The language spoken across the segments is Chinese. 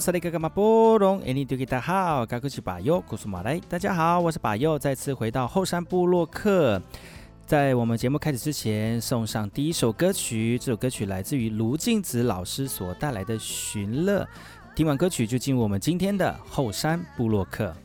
萨利格格马波隆，印尼多吉达好，嘎古奇巴尤，古苏马来，大家好，我是巴尤，再次回到后山部落客。在我们节目开始之前，送上第一首歌曲，这首歌曲来自于卢静子老师所带来的《寻乐》。听完歌曲，就进入我们今天的后山部落客。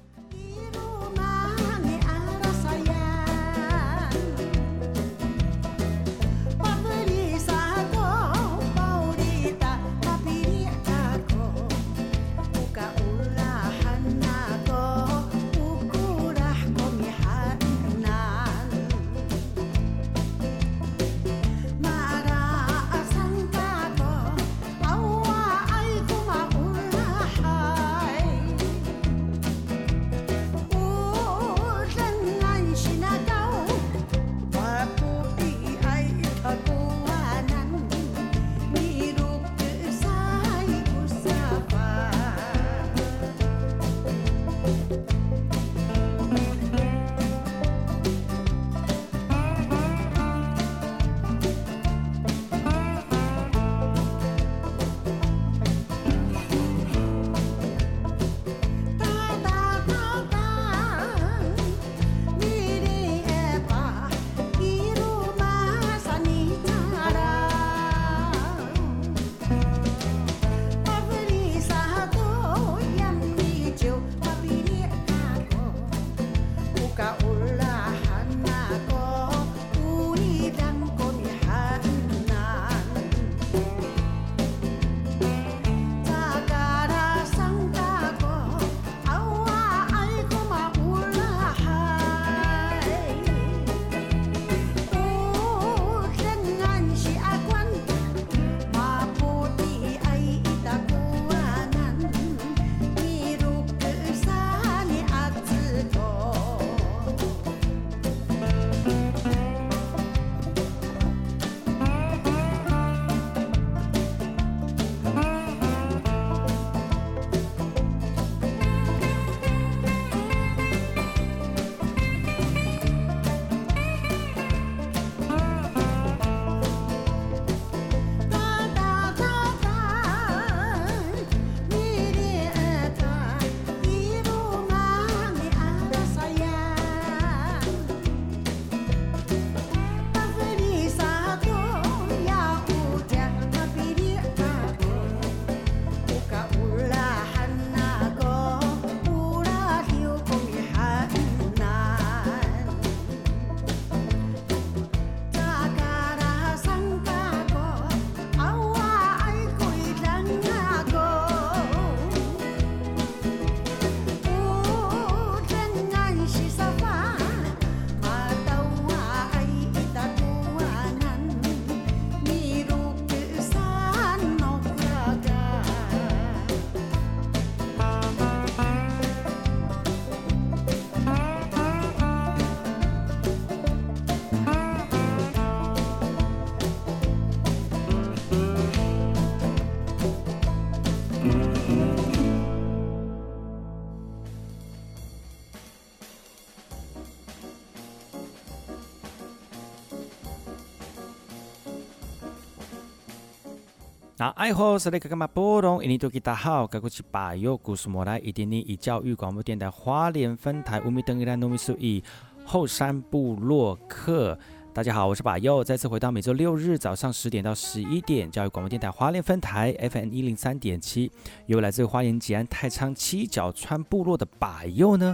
那爱好是那个干嘛？波隆印尼多吉达好，该过去把右故事莫来一点点以教育广播电台花莲分台乌米登伊兰糯米苏伊后山部落客。大家好，我是把右，再次回到每周六日早上十点到十一点教育广播电台花莲分台 FM 一零三点七，由来自花莲吉安太仓七角川部落的把右呢。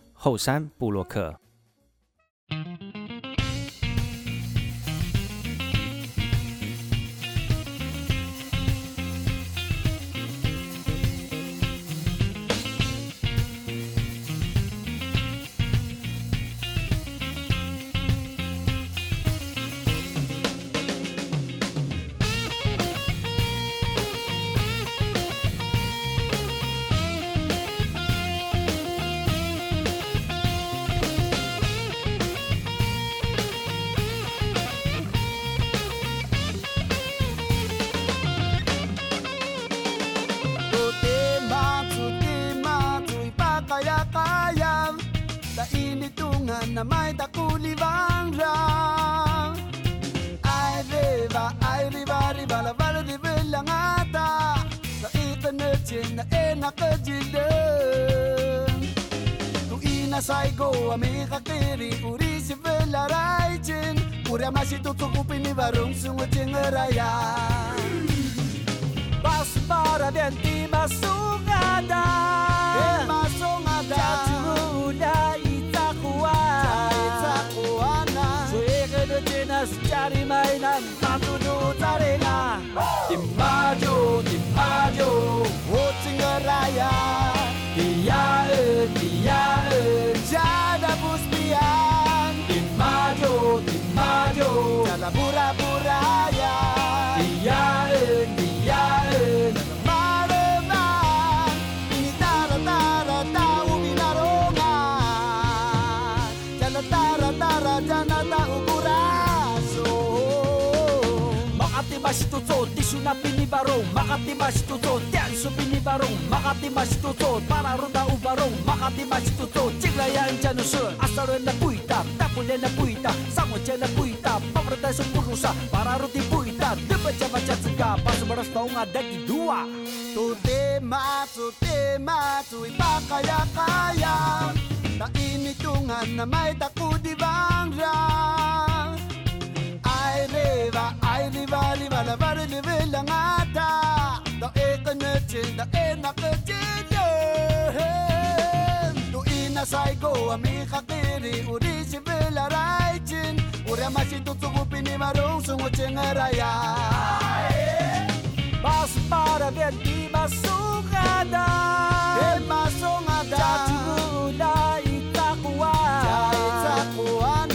后山布洛克 na maita kulivandra Ai riva, ai riva, riva la valo di villangata Sa ita nötjen na ena kajilen Tu ina saigo amiga kiri uri si villa raichin Uri amasi tu tukupi ni varung sungu chingaraya Bas para den ti masungada Masungada Jatuh daya 家里卖咱，阿祖就在里啦，饮阿酒，饮阿酒。Suna binibarong, Makati mas tuto Tian su binibarong, Makati mas tuto Para ronda ubarong, Makati mas tuto Cinglayan janusun, asaluen na puita Tapulen na puita, sangojen na puita Pemerintah sumpurusa, para rudi puita Dibaca-baca sega, pasu beras tau di dua. Tote matsu, te matsu, ipakaya-kaya kaya. Tainitungan na may takudi bangrang reva ai li va li va ngata. Do e ka ne da e na ka do ina sai go a mi ka kiri uri si ve la rai uri ma tu tu pi ni su ngo chen ya. Bas para ver ti basugada e masongada cha tu la itakuwa itakuwa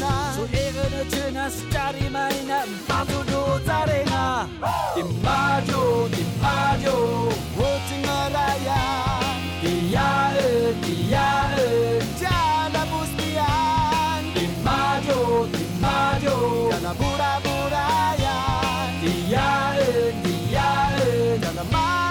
Cina sedari mainan Patudu tarenga Timajo, timajo Wutingaraya Diyae, diyae Jana pustian Timajo, timajo Jana pura puraya Diyae, diyae Jana mareman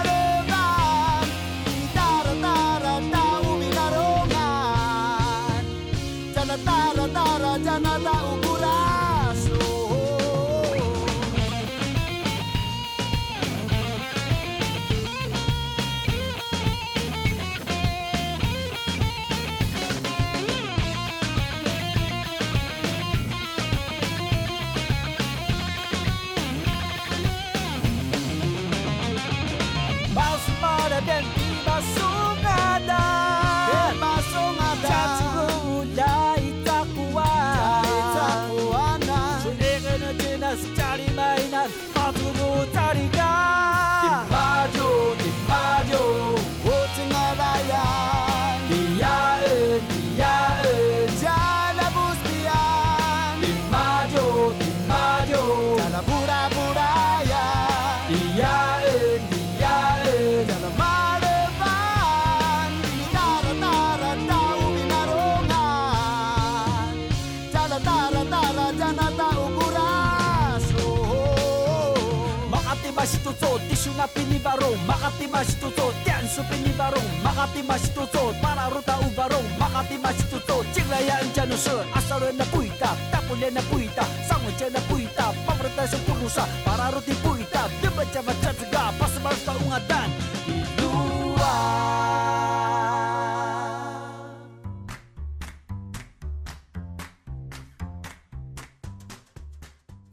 ましとぞティッシュなピニバロン曲がってましとぞダンスピニバロン曲がってましとぞパラルタウバロン曲がってましとぞチラヤンジャノス朝ルなプイタタプレなプイタサムチェなプイタパブルタショプルサパラルティプイタデバチャバチャツガパスマルタウンアダン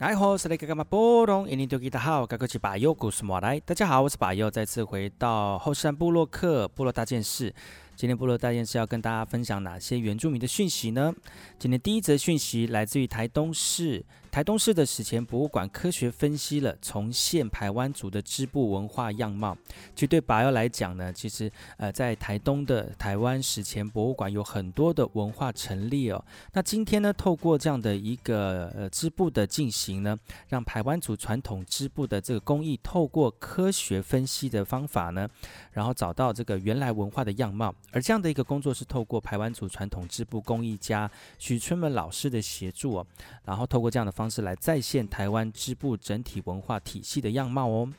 哎吼，是那个干嘛波隆，印尼多吉他好，嘎个是巴佑，古斯莫来。大家好，我是巴佑，再次回到后山部落客部落大件事。今天部落大件事要跟大家分享哪些原住民的讯息呢？今天第一则讯息来自于台东市，台东市的史前博物馆科学分析了重现台湾族的织布文化样貌。其实对巴佑来讲呢，其实呃在台东的台湾史前博物馆有很多的文化陈列哦。那今天呢，透过这样的一个呃织布的进行呢，让台湾族传统织布的这个工艺透过科学分析的方法呢，然后找到这个原来文化的样貌。而这样的一个工作是透过台湾族传统织布工艺家许春文老师的协助哦，然后透过这样的方方式来再现台湾织布整体文化体系的样貌哦。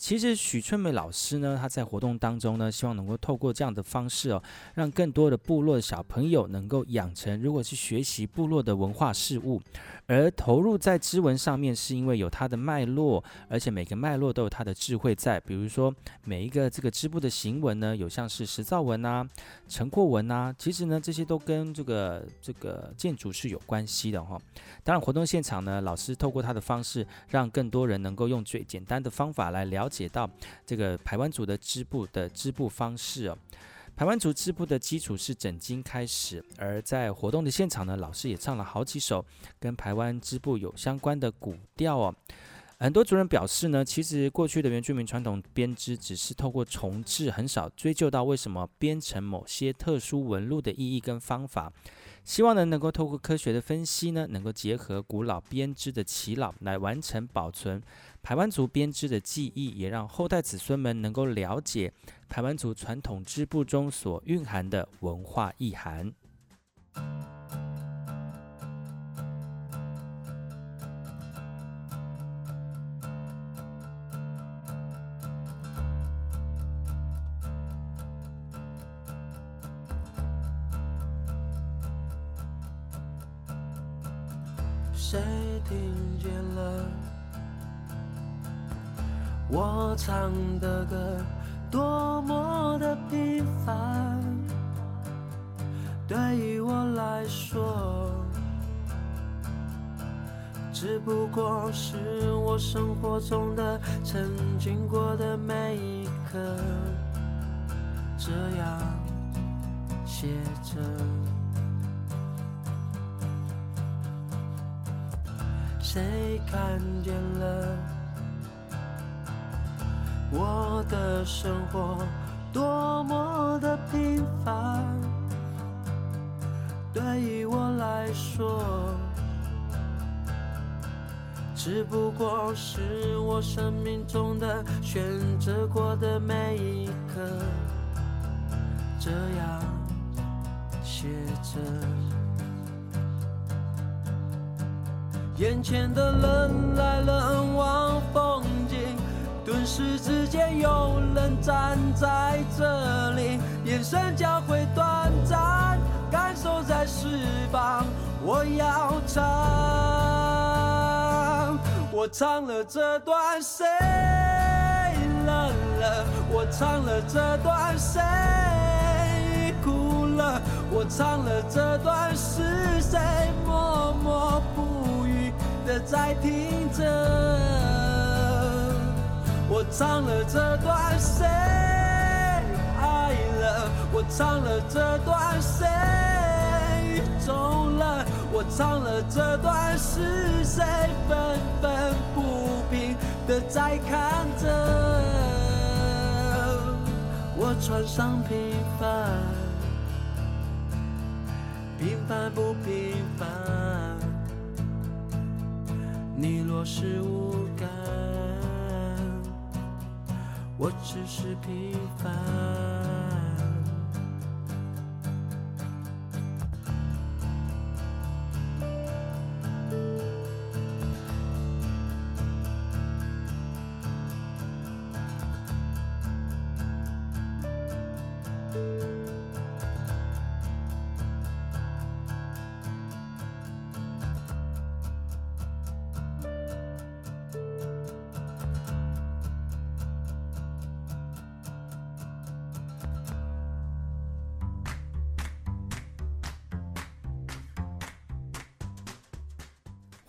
其实许春梅老师呢，他在活动当中呢，希望能够透过这样的方式哦，让更多的部落的小朋友能够养成，如果是学习部落的文化事物，而投入在织纹上面，是因为有它的脉络，而且每个脉络都有它的智慧在。比如说每一个这个织布的行纹呢，有像是石造纹啊、承廓纹啊，其实呢这些都跟这个这个建筑是有关系的哈、哦。当然活动现场呢，老师透过他的方式，让更多人能够用最简单的方法来了解。到这个排湾族的织布的织布方式哦，排湾族织布的基础是整经开始，而在活动的现场呢，老师也唱了好几首跟排湾织布有相关的古调哦。很多族人表示呢，其实过去的原住民传统编织只是透过重制，很少追究到为什么编成某些特殊纹路的意义跟方法。希望呢，能够透过科学的分析呢，能够结合古老编织的耆老来完成保存台湾族编织的技艺，也让后代子孙们能够了解台湾族传统织布中所蕴含的文化意涵。谁听见了我唱的歌，多么的平凡。对于我来说，只不过是我生活中的曾经过的每一刻，这样写着。谁看见了我的生活多么的平凡？对于我来说，只不过是我生命中的选择过的每一刻，这样写着。眼前的人来人往，风景顿时之间有人站在这里，眼神交汇短暂，感受在释放。我要唱，我唱了这段谁冷了？我唱了这段谁哭了？我唱了这段是谁默默不语的？在听着，我唱了这段谁爱了？我唱了这段谁走了？我唱了这段是谁愤愤不平的在看着？我穿上平凡，平凡不平凡。你若是无感，我只是平凡。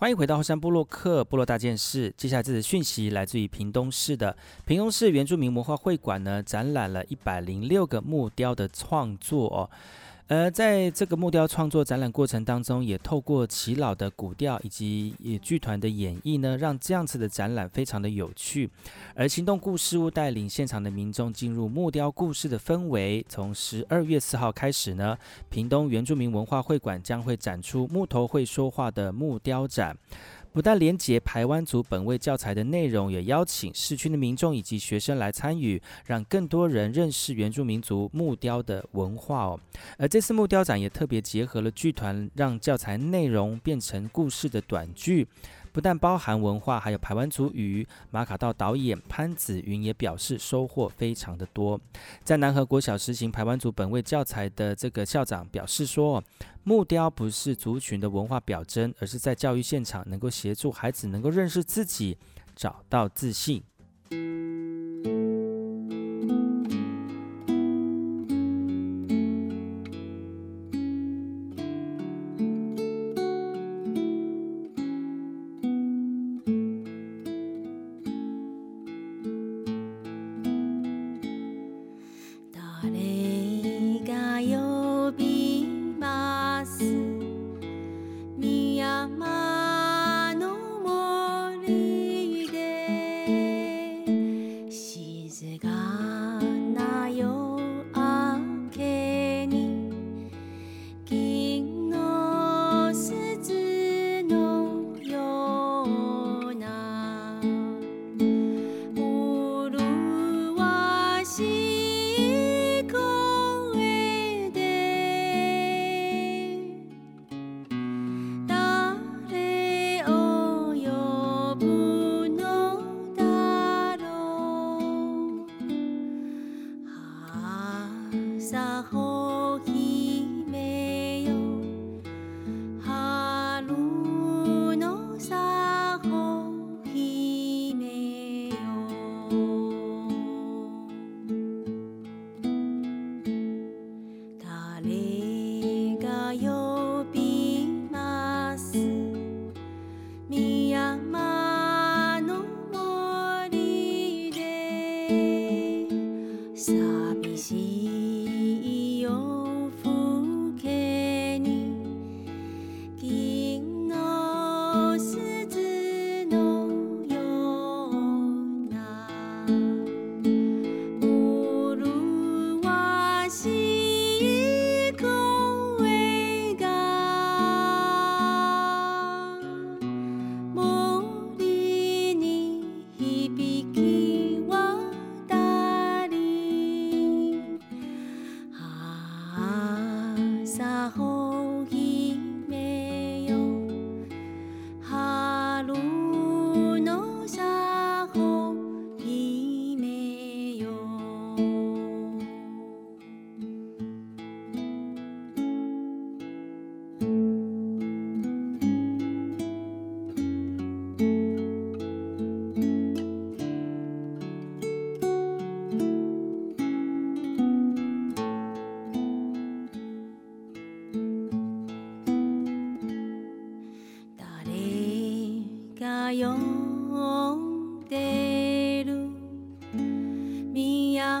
欢迎回到后山部落客部落大件事。接下来这次讯息来自于屏东市的屏东市原住民文化会馆呢，展览了一百零六个木雕的创作哦。而在这个木雕创作展览过程当中，也透过耆老的古调以及剧团的演绎呢，让这样子的展览非常的有趣。而行动故事屋带领现场的民众进入木雕故事的氛围。从十二月四号开始呢，屏东原住民文化会馆将会展出木头会说话的木雕展。不但连接台湾族本位教材的内容，也邀请市区的民众以及学生来参与，让更多人认识原住民族木雕的文化哦。而这次木雕展也特别结合了剧团，让教材内容变成故事的短剧。不但包含文化，还有排湾族语。马卡道导演潘子云也表示收获非常的多。在南河国小实行排湾族本位教材的这个校长表示说，木雕不是族群的文化表征，而是在教育现场能够协助孩子能够认识自己，找到自信。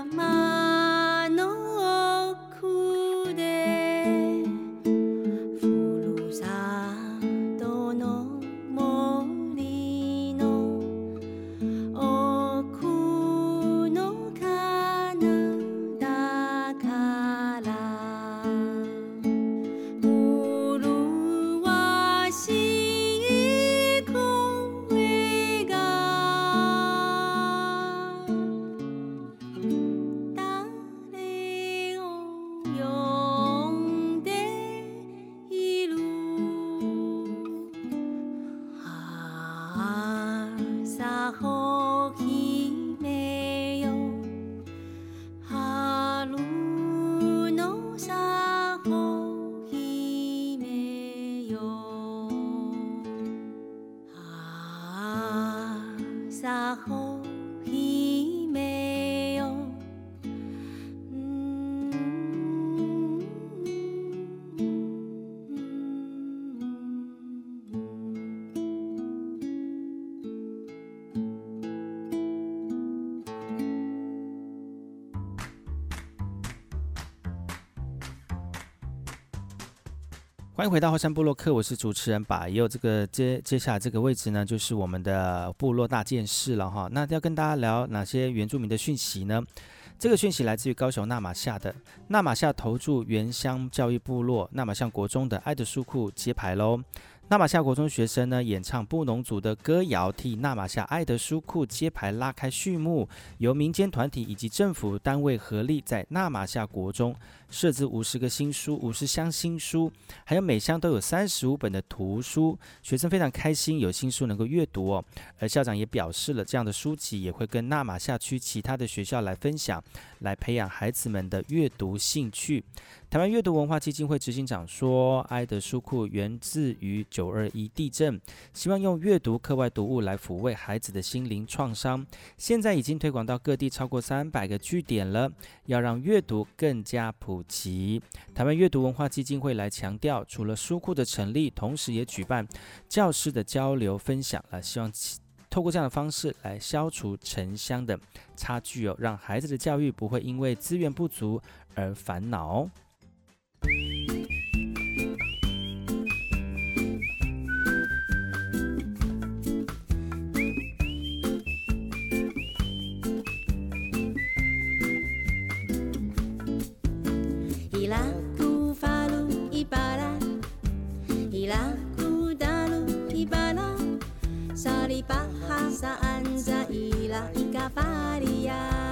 mama. 然后欢迎回到后山部落客，我是主持人把也有。这个接接下来这个位置呢，就是我们的部落大件事了哈。那要跟大家聊哪些原住民的讯息呢？这个讯息来自于高雄纳玛夏的纳玛夏投注原乡教育部落纳玛夏国中的爱的书库揭牌喽。纳玛夏国中学生呢，演唱布农族的歌谣，替纳玛夏爱的书库揭牌拉开序幕。由民间团体以及政府单位合力，在纳玛夏国中设置五十个新书，五十箱新书，还有每箱都有三十五本的图书。学生非常开心，有新书能够阅读哦。而校长也表示了，这样的书籍也会跟纳玛夏区其他的学校来分享，来培养孩子们的阅读兴趣。台湾阅读文化基金会执行长说：“爱的书库源自于九二一地震，希望用阅读课外读物来抚慰孩子的心灵创伤。现在已经推广到各地超过三百个据点了，要让阅读更加普及。台湾阅读文化基金会来强调，除了书库的成立，同时也举办教师的交流分享了，希望透过这样的方式来消除城乡的差距哦，让孩子的教育不会因为资源不足而烦恼。” Il a fallu ibala, il aku dalu ibala, sari bahasa anza ila ikafaria.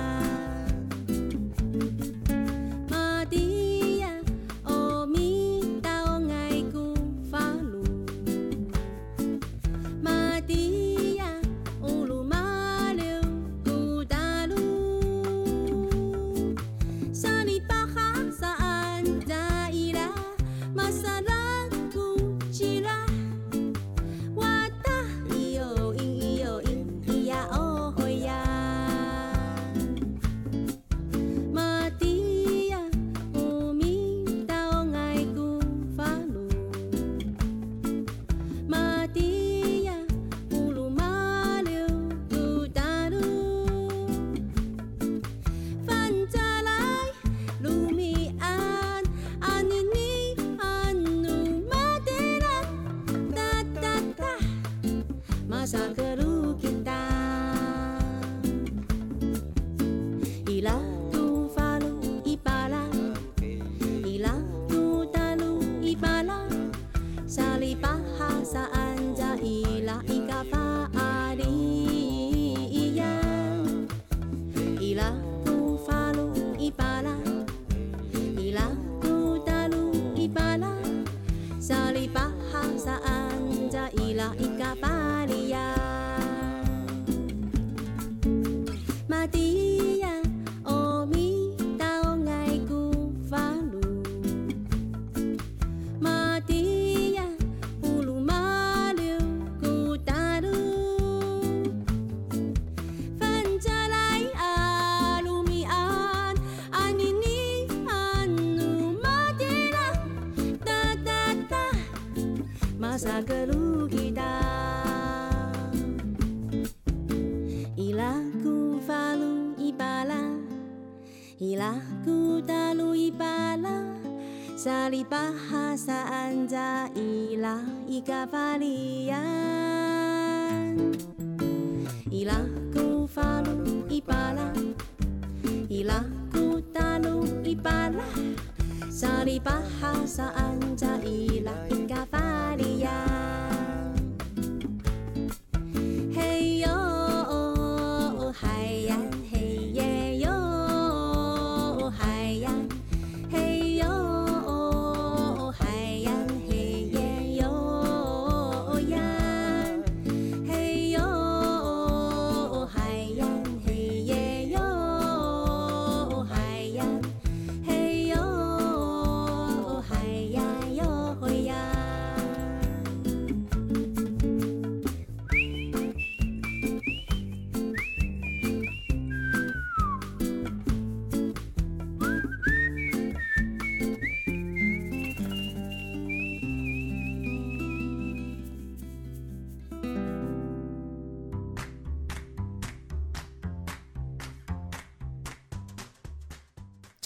在伊拉伊嘎法利亚。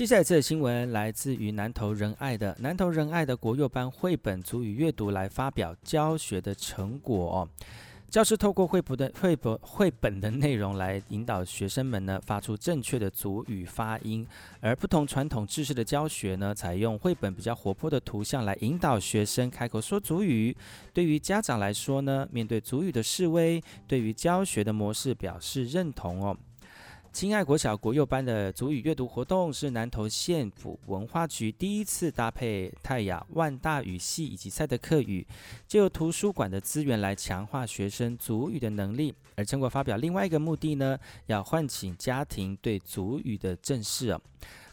接下来这个新闻来自于南投仁爱的南投仁爱的国幼班绘本足语阅读来发表教学的成果哦。教师透过绘本的绘本绘本的内容来引导学生们呢发出正确的足语发音，而不同传统制式的教学呢，采用绘本比较活泼的图像来引导学生开口说族语。对于家长来说呢，面对族语的示威，对于教学的模式表示认同哦。亲爱国小国幼班的族语阅读活动是南投县府文化局第一次搭配泰雅万大语系以及赛德克语，借由图书馆的资源来强化学生族语的能力。而成果发表另外一个目的呢，要唤醒家庭对族语的正视哦。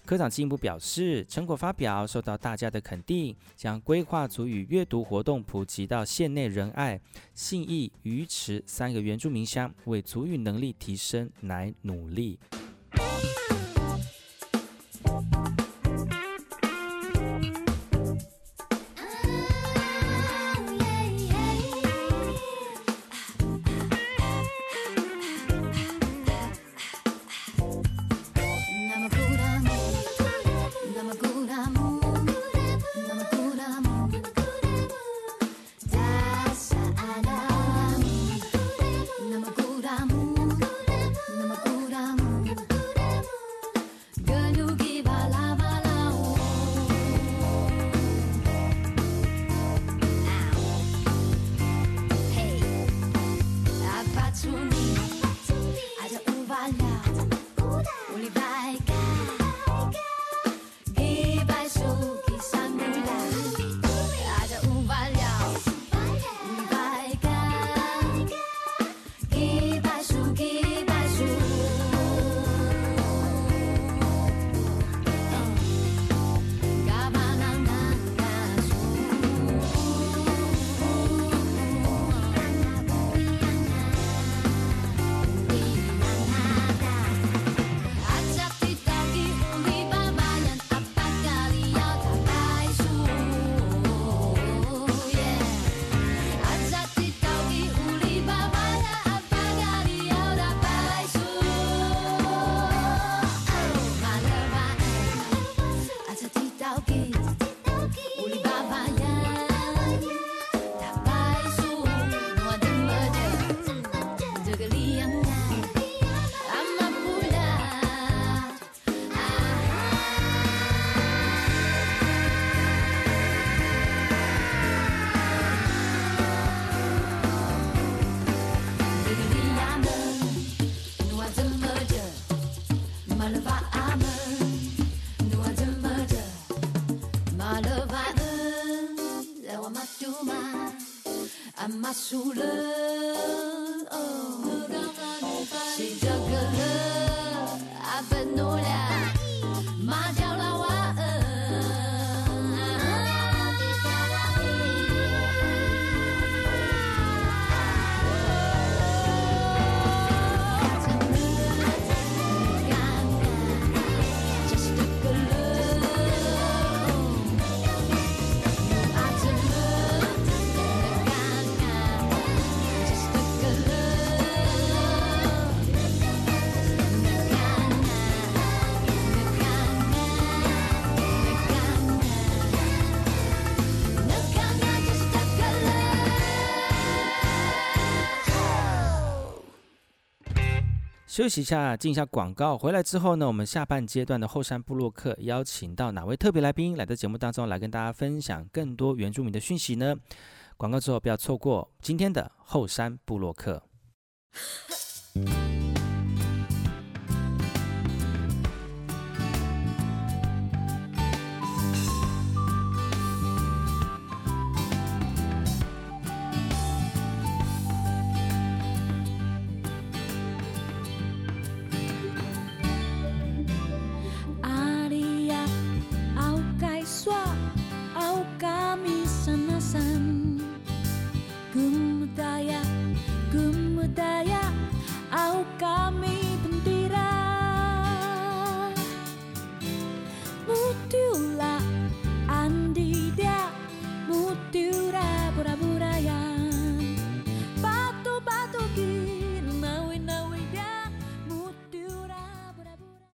科长进一步表示，成果发表受到大家的肯定，将规划组与阅读活动普及到县内仁爱、信义、鱼池三个原住民乡，为足语能力提升来努力。I'm a soul. Oh. 休息一下，进一下广告。回来之后呢，我们下半阶段的后山部落客邀请到哪位特别来宾来到节目当中，来跟大家分享更多原住民的讯息呢？广告之后不要错过今天的后山部落客。